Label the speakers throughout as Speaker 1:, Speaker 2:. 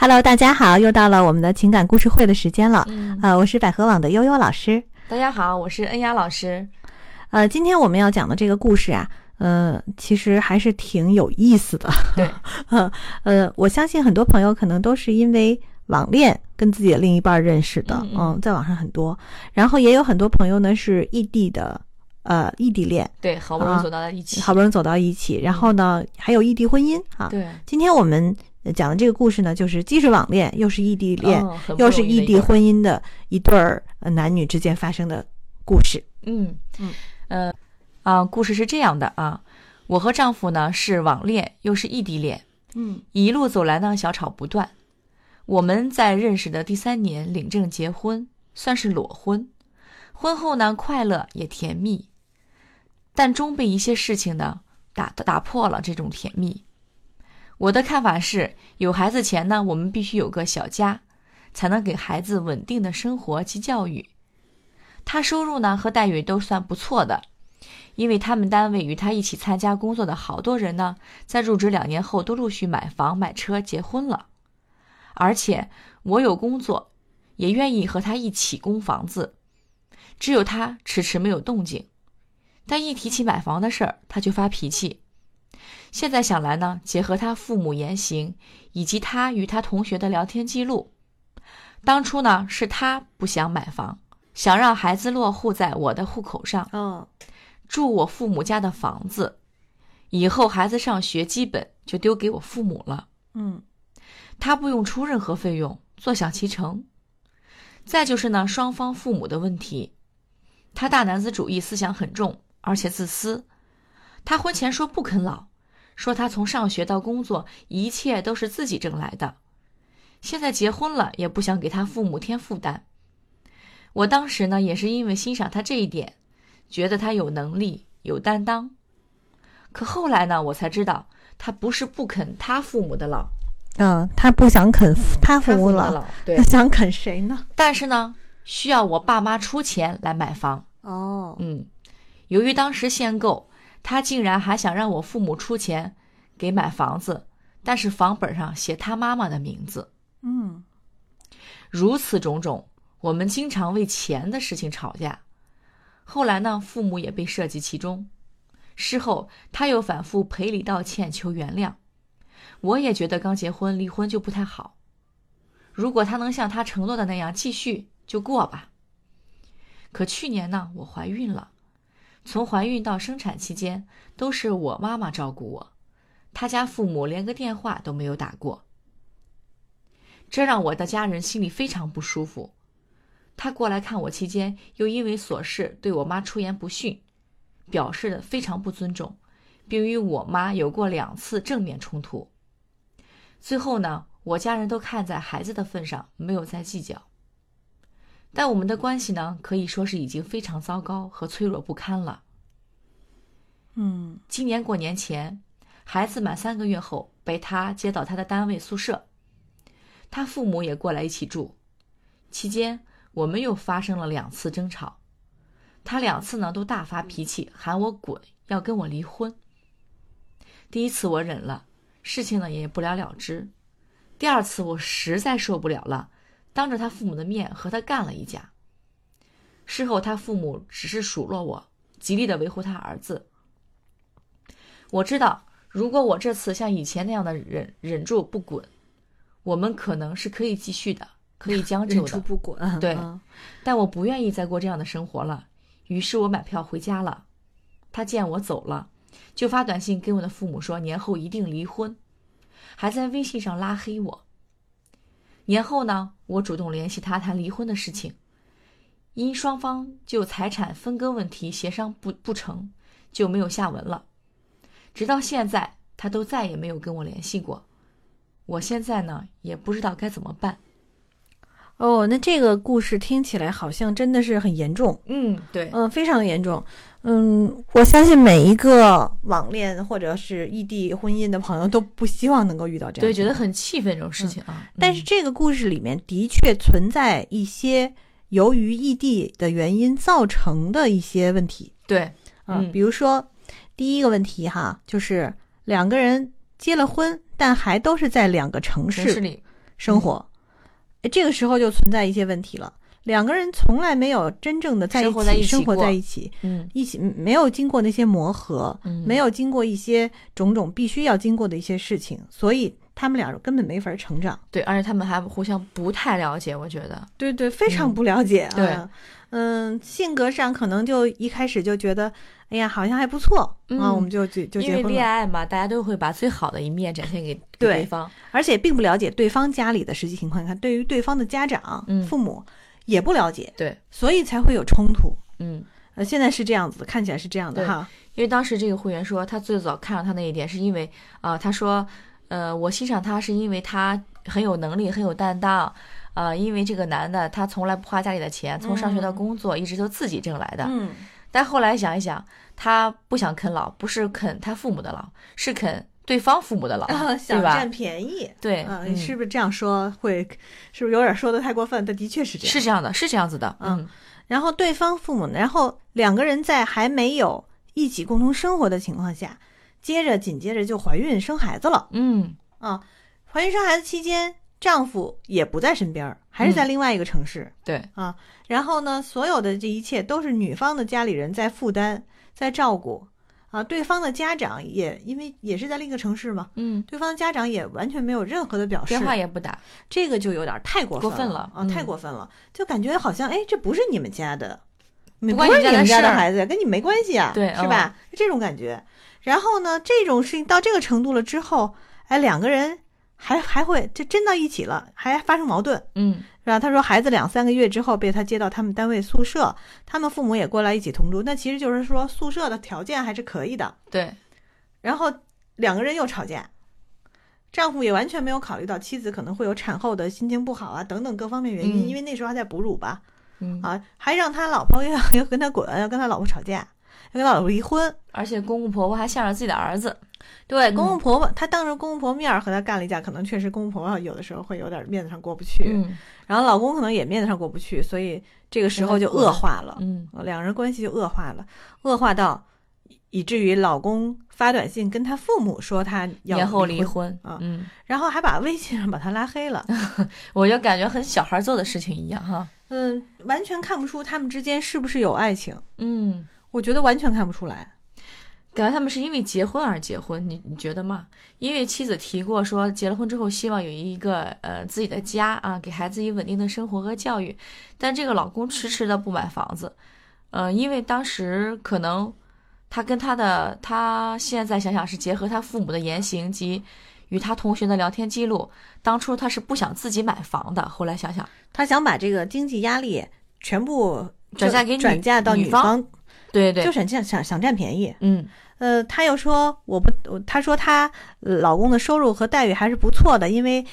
Speaker 1: Hello，大家好，又到了我们的情感故事会的时间了。
Speaker 2: 嗯，
Speaker 1: 呃，我是百合网的悠悠老师。
Speaker 2: 大家好，我是恩雅老师。
Speaker 1: 呃，今天我们要讲的这个故事啊，呃，其实还是挺有意思的。
Speaker 2: 对，
Speaker 1: 呃 呃，我相信很多朋友可能都是因为网恋跟自己的另一半认识的，
Speaker 2: 嗯嗯
Speaker 1: 在网上很多。然后也有很多朋友呢是异地的，呃，异地恋，
Speaker 2: 对，好不容易走到了一起。
Speaker 1: 好不容易走到一起。然后呢，还有异地婚姻啊。
Speaker 2: 对，
Speaker 1: 今天我们讲的这个故事呢，就是既是网恋，又是异地恋，
Speaker 2: 哦
Speaker 1: 又是异地婚姻的一对儿呃男女之间发生的故事。
Speaker 2: 嗯
Speaker 1: 嗯
Speaker 2: 呃啊，故事是这样的啊，我和丈夫呢是网恋，又是异地恋，
Speaker 1: 嗯
Speaker 2: 一路走来呢小吵不断。我们在认识的第三年领证结婚，算是裸婚。婚后呢快乐也甜蜜，但终被一些事情呢打打破了这种甜蜜。我的看法是，有孩子前呢，我们必须有个小家，才能给孩子稳定的生活及教育。他收入呢和待遇都算不错的，因为他们单位与他一起参加工作的好多人呢，在入职两年后都陆续买房、买车、结婚了。而且我有工作，也愿意和他一起供房子，只有他迟迟没有动静。但一提起买房的事儿，他就发脾气。现在想来呢，结合他父母言行以及他与他同学的聊天记录，当初呢是他不想买房，想让孩子落户在我的户口上，
Speaker 1: 哦。
Speaker 2: 住我父母家的房子，以后孩子上学基本就丢给我父母了，
Speaker 1: 嗯。
Speaker 2: 他不用出任何费用，坐享其成。再就是呢，双方父母的问题，他大男子主义思想很重，而且自私。他婚前说不啃老，说他从上学到工作，一切都是自己挣来的。现在结婚了，也不想给他父母添负担。我当时呢，也是因为欣赏他这一点，觉得他有能力、有担当。可后来呢，我才知道，他不是不肯他父母的老，
Speaker 1: 嗯，他不想啃他父母了，
Speaker 2: 的老，对
Speaker 1: 他。想啃谁呢？
Speaker 2: 但是呢，需要我爸妈出钱来买房。
Speaker 1: 哦，
Speaker 2: 嗯，由于当时限购，他竟然还想让我父母出钱给买房子，但是房本上写他妈妈的名字。
Speaker 1: 嗯
Speaker 2: 如此种种，我们经常为钱的事情吵架。后来呢，父母也被涉及其中。事后，他又反复赔礼道歉，求原谅。我也觉得刚结婚离婚就不太好。如果他能像他承诺的那样继续，就过吧。可去年呢，我怀孕了，从怀孕到生产期间都是我妈妈照顾我，他家父母连个电话都没有打过。这让我的家人心里非常不舒服。他过来看我期间，又因为琐事对我妈出言不逊，表示的非常不尊重，并与我妈有过两次正面冲突。最后呢，我家人都看在孩子的份上，没有再计较。但我们的关系呢，可以说是已经非常糟糕和脆弱不堪了。
Speaker 1: 嗯
Speaker 2: 今年过年前，孩子满三个月后，被他接到他的单位宿舍，他父母也过来一起住。期间，我们又发生了两次争吵，他两次呢都大发脾气，喊我滚，要跟我离婚。第一次我忍了，事情呢也不了了之。第二次我实在受不了了，当着他父母的面和他干了一架。事后他父母只是数落我，极力的维护他儿子。我知道，如果我这次像以前那样的忍忍住不滚，我们可能是可以继续的，可以将就
Speaker 1: 忍住
Speaker 2: 的。
Speaker 1: 不滚，
Speaker 2: 对
Speaker 1: 嗯
Speaker 2: 但我不愿意再过这样的生活了，于是我买票回家了。他见我走了，就发短信给我的父母说年后一定离婚，还在微信上拉黑我。年后呢，我主动联系他谈离婚的事情，因双方就财产分割问题协商不不成，就没有下文了。直到现在，他都再也没有跟我联系过。我现在呢，也不知道该怎么办。
Speaker 1: 哦，那这个故事听起来好像真的是很严重，
Speaker 2: 嗯，对，
Speaker 1: 嗯，非常严重。嗯，我相信每一个网恋或者是异地婚姻的朋友都不希望能够遇到这样的
Speaker 2: 对，觉得很气愤这种事情啊。
Speaker 1: 但是这个故事里面的确存在一些由于异地的原因造成的一些问题。
Speaker 2: 对，
Speaker 1: 啊，
Speaker 2: 嗯。
Speaker 1: 比如说第一个问题哈，就是两个人结了婚，但还都是在两个城市
Speaker 2: 城市里，
Speaker 1: 生活，哎这个时候就存在一些问题了。两个人从来没有真正的在一起
Speaker 2: 生活在一起嗯。
Speaker 1: 一起没有经过那些磨合，
Speaker 2: 嗯，
Speaker 1: 没有经过一些种种必须要经过的一些事情，所以他们俩根本没法成长。
Speaker 2: 对，而且他们还互相不太了解，我觉得，
Speaker 1: 对对，非常
Speaker 2: 嗯
Speaker 1: 不了解啊。
Speaker 2: 对。
Speaker 1: 嗯，性格上可能就一开始就觉得，哎呀，好像还不错、啊，
Speaker 2: 嗯
Speaker 1: 我们就就就
Speaker 2: 因为
Speaker 1: 结婚了，
Speaker 2: 恋爱嘛，大家都会把最好的一面展现给给
Speaker 1: 对。
Speaker 2: 对方，
Speaker 1: 而且并不了解对方家里的实际情况。你看，对于对方的家长、
Speaker 2: 嗯。
Speaker 1: 父母也不了解，
Speaker 2: 对，
Speaker 1: 所以才会有冲突。
Speaker 2: 嗯。
Speaker 1: 呃，现在是这样子，看起来是这样的哈。
Speaker 2: 因为当时这个会员说，他最早看上他那一点，是因为啊、他说，呃，我欣赏他是因为他很有能力，很有担当，啊，因为这个男的他从来不花家里的钱，从上学到
Speaker 1: 嗯
Speaker 2: 工作一直都自己挣来的。
Speaker 1: 嗯，
Speaker 2: 但后来想一想，他不想啃老，不是啃他父母的老，是啃对方父母的老，
Speaker 1: 啊，
Speaker 2: 对吧
Speaker 1: 想占？便宜。
Speaker 2: 对，
Speaker 1: 啊，
Speaker 2: 嗯
Speaker 1: 是不是这样说会，是不是有点说的太过分？但的确是这样。
Speaker 2: 是这样的，是这样子的，
Speaker 1: 嗯
Speaker 2: 嗯
Speaker 1: 然后对方父母呢，然后两个人在还没有一起共同生活的情况下，接着紧接着就怀孕生孩子了
Speaker 2: 嗯
Speaker 1: 啊。怀孕生孩子期间，丈夫也不在身边儿，还是在另外一个城市、
Speaker 2: 对，
Speaker 1: 啊。然后呢，所有的这一切都是女方的家里人在负担，在照顾啊。对方的家长也因为也是在另一个城市嘛，
Speaker 2: 嗯，
Speaker 1: 对方的家长也完全没有任何的表示，
Speaker 2: 电话也不打，
Speaker 1: 这个就有点太过
Speaker 2: 过分
Speaker 1: 了啊，
Speaker 2: 嗯
Speaker 1: 太过分了，就感觉好像哎，这不是你们家的，不是你们家的孩子，跟你没关系啊，
Speaker 2: 对
Speaker 1: 是吧？这种感觉。然后呢，这种事情到这个程度了之后，哎，两个人还还会就真到一起了，还发生矛盾，
Speaker 2: 嗯。
Speaker 1: 是吧？他说孩子两三个月之后被他接到他们单位宿舍，他们父母也过来一起同住，那其实就是说宿舍的条件还是可以的。
Speaker 2: 对，
Speaker 1: 然后两个人又吵架，丈夫也完全没有考虑到妻子可能会有产后的心情不好啊等等各方面原因，
Speaker 2: 嗯。
Speaker 1: 因为那时候还在哺乳吧，
Speaker 2: 嗯，
Speaker 1: 啊，还让他老婆要要 跟他滚，要跟他老婆吵架，要跟老婆离婚。
Speaker 2: 而且公公婆婆还向着自己的儿子，
Speaker 1: 对，公公婆婆，他当着公公婆婆面儿和他干了一架，可能确实公公婆婆有的时候会有点面子上过不去，
Speaker 2: 嗯
Speaker 1: 然后老公可能也面子上过不去，所以这个时候就恶化了。
Speaker 2: 嗯
Speaker 1: 呃两人关系就恶化了，恶化到以至于老公发短信跟他父母说他要
Speaker 2: 年后
Speaker 1: 离
Speaker 2: 离，婚
Speaker 1: 啊
Speaker 2: 嗯，
Speaker 1: 然后还把微信上把他拉黑了。
Speaker 2: 我就感觉很小孩做的事情一样哈，
Speaker 1: 嗯，完全看不出他们之间是不是有爱情，
Speaker 2: 嗯，
Speaker 1: 我觉得完全看不出来。
Speaker 2: 感觉他们是因为结婚而结婚，你你觉得吗？因为妻子提过说，结了婚之后希望有一个呃自己的家啊，给孩子以稳定的生活和教育，但这个老公迟迟的不买房子，呃，因为当时可能他跟他的他现在想想是结合他父母的言行及与他同学的聊天记录，当初他是不想自己买房的，后来想想，
Speaker 1: 他想把这个经济压力全部
Speaker 2: 转嫁给女
Speaker 1: 转嫁到
Speaker 2: 女方，对对
Speaker 1: 就，想占想想占便宜。
Speaker 2: 嗯
Speaker 1: 呃，他又说我不，我他说他呃老公的收入和待遇还是不错的，因为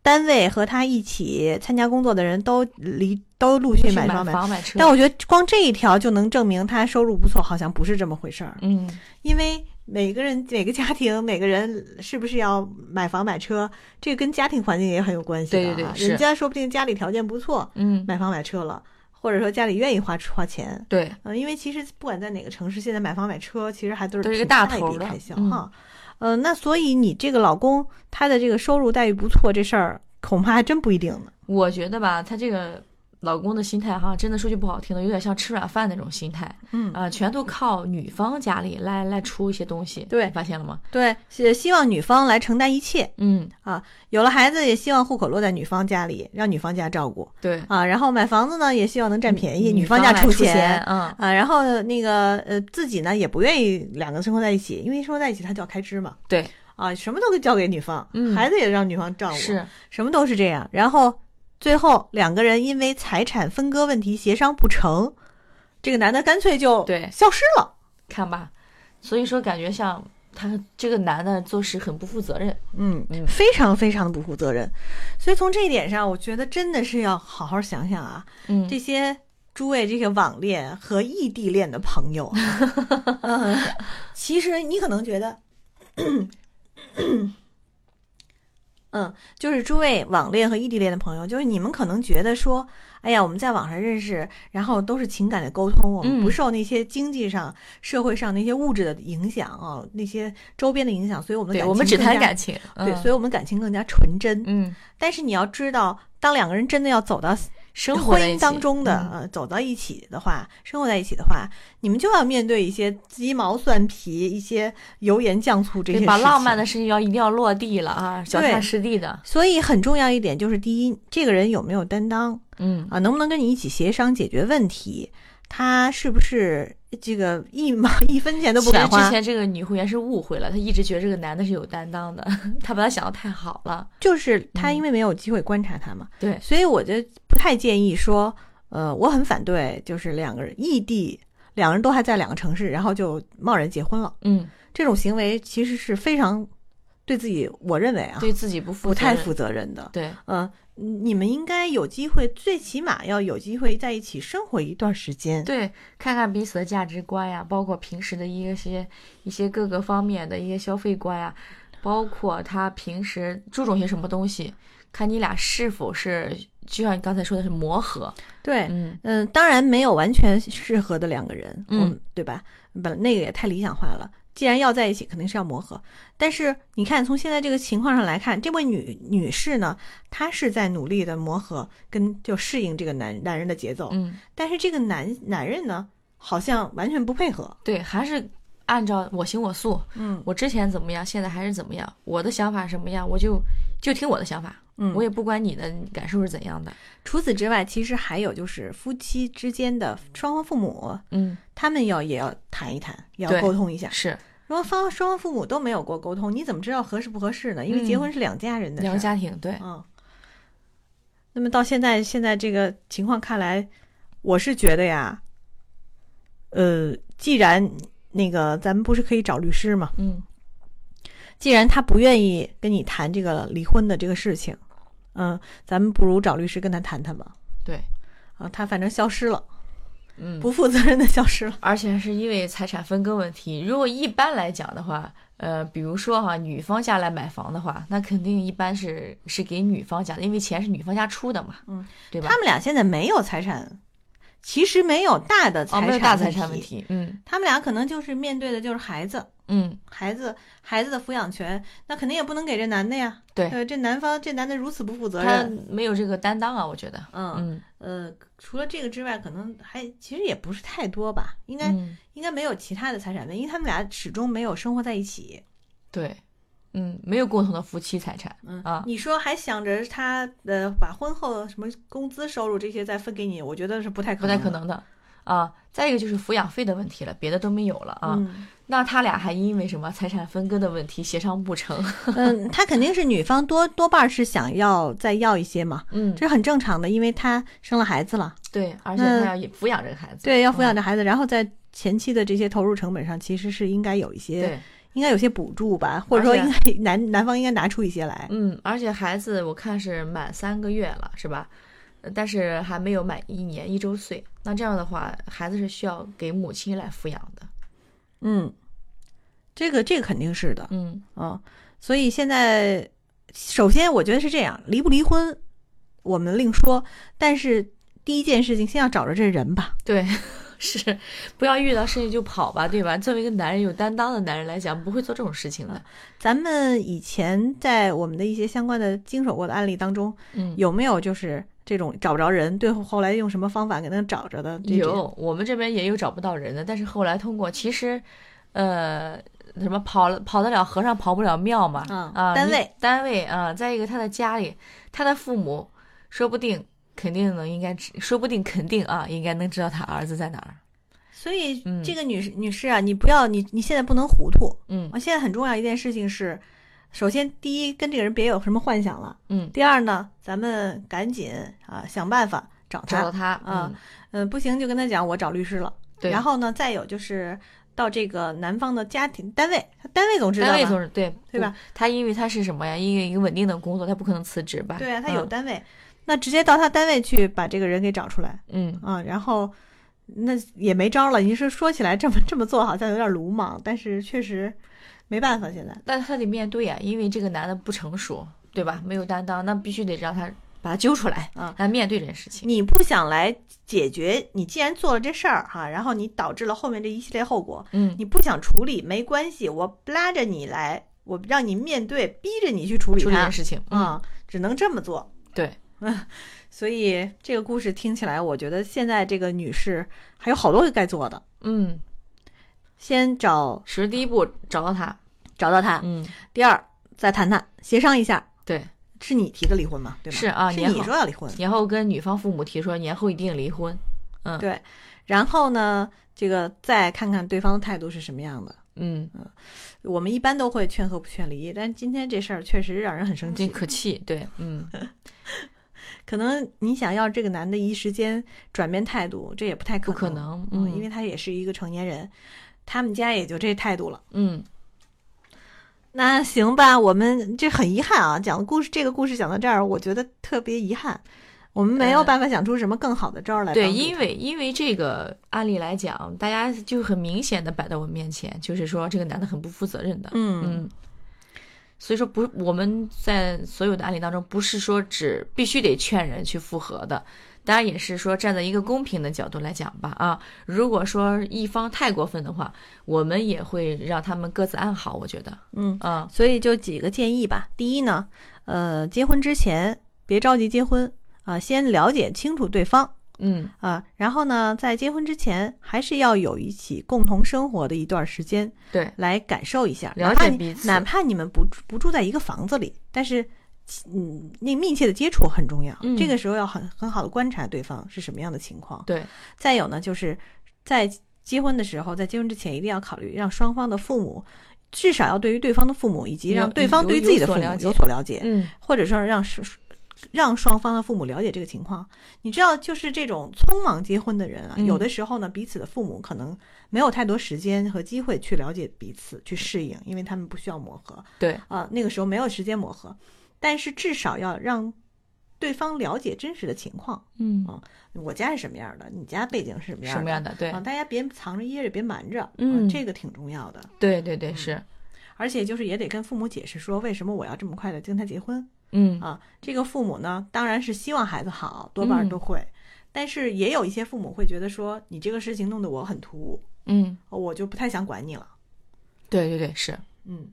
Speaker 1: 单位和她一起参加工作的人都离都陆续
Speaker 2: 买
Speaker 1: 买房买。
Speaker 2: 房买车，
Speaker 1: 但我觉得光这一条就能证明他收入不错，好像不是这么回事儿。
Speaker 2: 嗯
Speaker 1: 因为每个人、每个家庭、每个人是不是要买房买车，这个跟家庭环境也很有关系的、啊。
Speaker 2: 对对对
Speaker 1: 人家说不定家里条件不错，
Speaker 2: 嗯，
Speaker 1: 买房买车了，或者说家里愿意花花钱。
Speaker 2: 对，
Speaker 1: 嗯，因为其实不管在哪个城市，现在买房买车其实还都是
Speaker 2: 一个
Speaker 1: 大
Speaker 2: 头的
Speaker 1: 笔开销
Speaker 2: 嗯
Speaker 1: 哈。呃，那所以你这个老公他的这个收入待遇不错，这事儿恐怕还真不一定呢。
Speaker 2: 我觉得吧，他这个老公的心态哈，真的说句不好听的，有点像吃软饭那种心态
Speaker 1: 嗯，
Speaker 2: 啊、全都靠女方家里来来出一些东西。
Speaker 1: 对
Speaker 2: 发现了吗？
Speaker 1: 对，是希望女方来承担一切。
Speaker 2: 嗯啊，
Speaker 1: 有了孩子，也希望户口落在女方家里，让女方家照顾
Speaker 2: 对，
Speaker 1: 啊。然后买房子呢，也希望能占便宜，
Speaker 2: 女
Speaker 1: 方家出
Speaker 2: 钱出嗯，
Speaker 1: 啊。然后那个呃，自己呢也不愿意两个生活在一起，因为生活在一起他就要开支嘛。
Speaker 2: 对，
Speaker 1: 啊，什么都交给女方，
Speaker 2: 嗯
Speaker 1: 孩子也让女方照顾，
Speaker 2: 是，
Speaker 1: 什么都是这样。然后最后两个人因为财产分割问题协商不成，这个男的干脆就
Speaker 2: 对
Speaker 1: 消失了。
Speaker 2: 看吧，所以说感觉像他这个男的做事很不负责任。
Speaker 1: 嗯
Speaker 2: 嗯
Speaker 1: 非常非常的不负责任。所以从这一点上，我觉得真的是要好好想想啊，
Speaker 2: 嗯，
Speaker 1: 这些诸位这些网恋和异地恋的朋友 其实你可能觉得，嗯，就是诸位网恋和异地恋的朋友，就是你们可能觉得说，哎呀，我们在网上认识，然后都是情感的沟通，我们
Speaker 2: 嗯。
Speaker 1: 不受那些经济上、社会上那些物质的影响啊，那些周边的影响，所以我们的
Speaker 2: 对，
Speaker 1: 感情
Speaker 2: 我们只谈感情，
Speaker 1: 对，
Speaker 2: 嗯。
Speaker 1: 所以我们感情更加纯真。
Speaker 2: 嗯，
Speaker 1: 但是你要知道，当两个人真的要走到
Speaker 2: 生活
Speaker 1: 当中的、
Speaker 2: 嗯
Speaker 1: 呃走到一起的话，生活在一起的话，你们就要面对一些鸡毛蒜皮、一些油盐酱醋这些，事情。
Speaker 2: 把浪漫的事情要一定要落地了啊，脚踏实地的，
Speaker 1: 所以很重要一点就是，第一，这个人有没有担当
Speaker 2: 嗯，
Speaker 1: 啊？能不能跟你一起协商解决问题？他是不是这个一毛一分钱都不
Speaker 2: 其实
Speaker 1: 敢花
Speaker 2: 之？前这个女会员是误会了，她一直觉得这个男的是有担当的，她把他想的太好了。
Speaker 1: 就是他
Speaker 2: 嗯
Speaker 1: 因为没有机会观察他嘛，
Speaker 2: 对，
Speaker 1: 所以我就不太建议说，呃，我很反对，就是两个人异地，两个人都还在两个城市，然后就贸然结婚了，
Speaker 2: 嗯，
Speaker 1: 这种行为其实是非常对自己，我认为啊，
Speaker 2: 对自己不负责
Speaker 1: 不太负责任的。
Speaker 2: 对，
Speaker 1: 嗯、你们应该有机会，最起码要有机会在一起生活一段时间。
Speaker 2: 对，看看彼此的价值观呀，包括平时的一些一些各个方面的一些消费观呀，包括他平时注重些什么东西，看你俩是否是，就像你刚才说的是磨合，
Speaker 1: 对，
Speaker 2: 嗯，
Speaker 1: 嗯，当然没有完全适合的两个人，
Speaker 2: 嗯，
Speaker 1: 对吧？本那个也太理想化了。既然要在一起，肯定是要磨合。但是你看，从现在这个情况上来看，这位女女士呢，她是在努力的磨合，跟就适应这个男男人的节奏。
Speaker 2: 嗯，
Speaker 1: 但是这个男男人呢，好像完全不配合。
Speaker 2: 对，还是按照我行我素，
Speaker 1: 嗯
Speaker 2: 我之前怎么样，现在还是怎么样，我的想法什么样，我就就听我的想法，
Speaker 1: 嗯，
Speaker 2: 我也不管你的感受是怎样的，
Speaker 1: 除此之外，其实还有就是夫妻之间的双方父母，
Speaker 2: 嗯，
Speaker 1: 他们要也要谈一谈，也要沟通一下。
Speaker 2: 是
Speaker 1: 如果方双方父母都没有过沟通，你怎么知道合适不合适呢？因为结
Speaker 2: 嗯
Speaker 1: 婚是两家人的事。
Speaker 2: 两个家庭，对，
Speaker 1: 嗯。那么到现在，现在这个情况看来，我是觉得呀，呃，既然那个咱们不是可以找律师嘛，
Speaker 2: 嗯，
Speaker 1: 既然他不愿意跟你谈这个离婚的这个事情，嗯，咱们不如找律师跟他谈谈吧。
Speaker 2: 对，
Speaker 1: 啊，他反正消失了，
Speaker 2: 嗯，
Speaker 1: 不负责任的消失了。
Speaker 2: 而且是因为财产分割问题。如果一般来讲的话，呃，比如说哈，女方家来买房的话，那肯定一般是是给女方家的，因为钱是女方家出的嘛，
Speaker 1: 嗯，
Speaker 2: 对吧
Speaker 1: 他？们俩现在没有财产，其实没有大的财
Speaker 2: 哦，
Speaker 1: 产、
Speaker 2: 没有大财产问。题，嗯
Speaker 1: 他们俩可能就是面对的就是孩子，
Speaker 2: 嗯，
Speaker 1: 孩子孩子的抚养权，那肯定也不能给这男的呀。
Speaker 2: 对
Speaker 1: 呃，这男方这男的如此不负责任
Speaker 2: 他
Speaker 1: 任。
Speaker 2: 没有这个担当啊，我觉得，
Speaker 1: 嗯
Speaker 2: 嗯
Speaker 1: 呃，除了这个之外，可能还其实也不是太多吧，应该、
Speaker 2: 嗯，
Speaker 1: 应该没有其他的财产问题，因为他们俩始终没有生活在一起。
Speaker 2: 对，嗯，没有共同的夫妻财产，
Speaker 1: 嗯
Speaker 2: 啊。
Speaker 1: 你说还想着他呃把婚后什么工资收入这些再分给你，我觉得是不太可
Speaker 2: 不，太可能的。啊，再一个就是抚养费的问题了，别的都没有了啊。
Speaker 1: 嗯。
Speaker 2: 那他俩还因为什么财产分割的问题协商不成？
Speaker 1: 嗯，他肯定是女方多多半是想要再要一些嘛，
Speaker 2: 嗯，
Speaker 1: 这是很正常的，因为他生了孩子了，
Speaker 2: 对，而且
Speaker 1: 那
Speaker 2: 他要抚养这个孩子，
Speaker 1: 对，要抚养
Speaker 2: 嗯。
Speaker 1: 这孩子，然后在前期的这些投入成本上，其实是应该有一些，
Speaker 2: 对，
Speaker 1: 应该有些补助吧，或者说应该 男男方应该拿出一些来。
Speaker 2: 嗯，而且孩子我看是满三个月了，是吧？呃但是还没有满一年一周岁，那这样的话，孩子是需要给母亲来抚养的。
Speaker 1: 嗯，这个这个肯定是的，
Speaker 2: 嗯，
Speaker 1: 嗯，所以现在首先我觉得是这样，离不离婚我们另说，但是第一件事情先要找着这人吧。
Speaker 2: 对，是不要遇到事情就跑吧，对吧？作为一个男人有担当的男人来讲，不会做这种事情的。
Speaker 1: 咱们以前在我们的一些相关的经手过的案例当中，
Speaker 2: 嗯，
Speaker 1: 有没有就是这种找不着人，最后后来用什么方法给他找着的？
Speaker 2: 有，我们这边也有找不到人的，但是后来通过，其实，呃，什么跑了跑得了和尚跑不了庙嘛，
Speaker 1: 嗯
Speaker 2: 啊，
Speaker 1: 单位
Speaker 2: 单位啊，再一个他的家里，他的父母说不定肯定能应该知，说不定肯定啊，应该能知道他儿子在哪儿。
Speaker 1: 所以
Speaker 2: 嗯
Speaker 1: 这个女士、女士啊，你不要你你现在不能糊涂
Speaker 2: 嗯
Speaker 1: 啊！现在很重要一件事情是，首先第一跟这个人别有什么幻想了，
Speaker 2: 嗯，
Speaker 1: 第二呢，咱们赶紧啊想办法找他，
Speaker 2: 找到他
Speaker 1: 啊
Speaker 2: 嗯，
Speaker 1: 嗯，不行就跟他讲我找律师了。
Speaker 2: 对，
Speaker 1: 然后呢，再有就是到这个男方的家庭单位，他单位总知道
Speaker 2: 单位
Speaker 1: 吧
Speaker 2: 总是对
Speaker 1: 对吧？
Speaker 2: 他因为他是什么呀？因为一个稳定的工作，他不可能辞职吧？
Speaker 1: 对啊，他有
Speaker 2: 嗯
Speaker 1: 单位，那直接到他单位去把这个人给找出来
Speaker 2: 嗯
Speaker 1: 啊，然后那也没招了。你是说起来这么这么做好像有点鲁莽，但是确实没办法，现在
Speaker 2: 但他得面对啊，因为这个男的不成熟，对吧？没有担当，那必须得让他把他揪出来，
Speaker 1: 啊
Speaker 2: 来面对这件事情。
Speaker 1: 你不想来解决，你既然做了这事儿哈，然后你导致了后面这一系列后果，
Speaker 2: 嗯，
Speaker 1: 你不想处理没关系，我拉着你来，我让你面对，逼着你去处理
Speaker 2: 处理这件事情，嗯，
Speaker 1: 啊，只能这么做。
Speaker 2: 对，
Speaker 1: 所以这个故事听起来，我觉得现在这个女士还有好多该做的。
Speaker 2: 嗯，
Speaker 1: 先找
Speaker 2: 其实第一步找到他，
Speaker 1: 找到他，
Speaker 2: 嗯，
Speaker 1: 第二再谈谈，协商一下。
Speaker 2: 对，
Speaker 1: 是你提的离婚吗？对吗？
Speaker 2: 是啊
Speaker 1: 是你说要离婚。
Speaker 2: 年后跟女方父母提说年后一定离婚，嗯，
Speaker 1: 对然后呢，这个再看看对方的态度是什么样的。
Speaker 2: 嗯嗯，
Speaker 1: 我们一般都会劝和不劝离，但今天这事儿确实让人很生气。
Speaker 2: 可气，对，嗯，
Speaker 1: 可能你想要这个男的一时间转变态度，这也不太可
Speaker 2: 不可能，
Speaker 1: 嗯，
Speaker 2: 嗯，
Speaker 1: 因为他也是一个成年人，他们家也就这态度了。
Speaker 2: 嗯，
Speaker 1: 那行吧，我们这很遗憾啊，讲的故事这个故事讲到这儿，我觉得特别遗憾，我们没有
Speaker 2: 呃
Speaker 1: 办法想出什么更好的招儿来帮
Speaker 2: 对，因为因为这个案例来讲，大家就很明显的摆在我面前，就是说这个男的很不负责任的，
Speaker 1: 嗯
Speaker 2: 嗯，所以说不，我们在所有的案例当中，不是说只必须得劝人去复合的，当然也是说站在一个公平的角度来讲吧，啊，如果说一方太过分的话，我们也会让他们各自安好，我觉得，
Speaker 1: 嗯，
Speaker 2: 啊，
Speaker 1: 所以就几个建议吧。第一呢，呃，结婚之前别着急结婚啊、先了解清楚对方
Speaker 2: 嗯，
Speaker 1: 啊、然后呢，在结婚之前还是要有一起共同生活的一段时间，
Speaker 2: 对，
Speaker 1: 来感受一下，
Speaker 2: 了解彼此
Speaker 1: 哪怕你们不住不住在一个房子里，但是。嗯，那密切的接触很重要。
Speaker 2: 嗯
Speaker 1: 这个时候要很很好的观察对方是什么样的情况。
Speaker 2: 对，
Speaker 1: 再有呢，就是在结婚的时候，在结婚之前一定要考虑让双方的父母，至少要对于对方的父母以及让对方对于自己的父母
Speaker 2: 有所了解嗯，
Speaker 1: 或者说让双让双方的父母了解这个情况。你知道，就是这种匆忙结婚的人啊，
Speaker 2: 嗯
Speaker 1: 有的时候呢，彼此的父母可能没有太多时间和机会去了解彼此，去适应，因为他们不需要磨合
Speaker 2: 对，
Speaker 1: 啊、那个时候没有时间磨合，但是至少要让对方了解真实的情况。
Speaker 2: 嗯，
Speaker 1: 我家是什么样的，你家背景是什么样的？
Speaker 2: 什么样的？对
Speaker 1: 啊，，大家别藏着掖着，别瞒着，
Speaker 2: 嗯
Speaker 1: 啊这个挺重要的。
Speaker 2: 对对对，
Speaker 1: 嗯
Speaker 2: 是，
Speaker 1: 而且就是也得跟父母解释说，为什么我要这么快的跟他结婚
Speaker 2: 嗯，
Speaker 1: 啊？这个父母呢，当然是希望孩子好，多半都会，但是也有一些父母会觉得说，你这个事情弄得我很突兀，
Speaker 2: 嗯，
Speaker 1: 我就不太想管你了。
Speaker 2: 对对对，是，
Speaker 1: 嗯，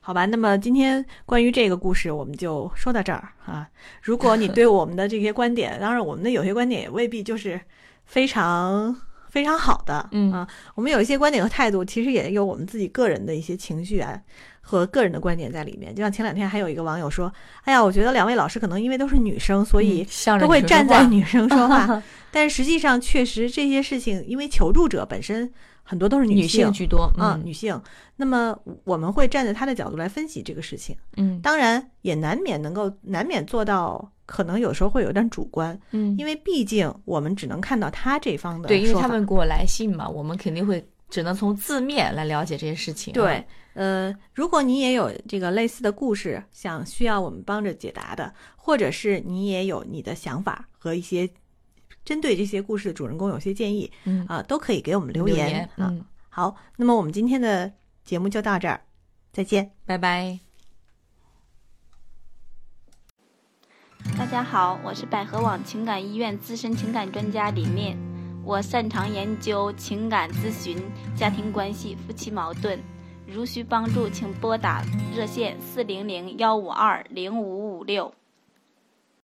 Speaker 1: 好吧，那么今天关于这个故事我们就说到这儿啊。如果你对我们的这些观点，当然我们的有些观点也未必就是非常非常好的，
Speaker 2: 嗯。
Speaker 1: 啊，我们有一些观点和态度，其实也有我们自己个人的一些情绪啊和个人的观点在里面。就像前两天还有一个网友说，哎呀，我觉得两位老师可能因为都是女生，所以都会
Speaker 2: 女生说话
Speaker 1: 站在女生说话，但是实际上确实这些事情，因为求助者本身很多都是
Speaker 2: 女
Speaker 1: 性
Speaker 2: 性居多，
Speaker 1: 啊，
Speaker 2: 嗯。
Speaker 1: 女性。那么我们会站在她的角度来分析这个事情，
Speaker 2: 嗯。
Speaker 1: 当然也难免能够难免做到，可能有时候会有点主观，
Speaker 2: 嗯，
Speaker 1: 因为毕竟我们只能看到他这方的
Speaker 2: 对，因为他们给我来信嘛，我们肯定会只能从字面来了解这些事情啊。
Speaker 1: 对，呃，如果你也有这个类似的故事，想需要我们帮着解答的，或者是你也有你的想法和一些针对这些故事的主人公有些建议
Speaker 2: 嗯，
Speaker 1: 啊、都可以给我们留
Speaker 2: 留
Speaker 1: 言啊。
Speaker 2: 嗯，
Speaker 1: 好，那么我们今天的节目就到这儿，再见。
Speaker 2: 拜拜。
Speaker 3: 大家好，我是百合网情感医院资深情感专家李念，我擅长研究情感咨询、家庭关系、夫妻矛盾。如需帮助，请拨打热线四零零幺五二零五五六。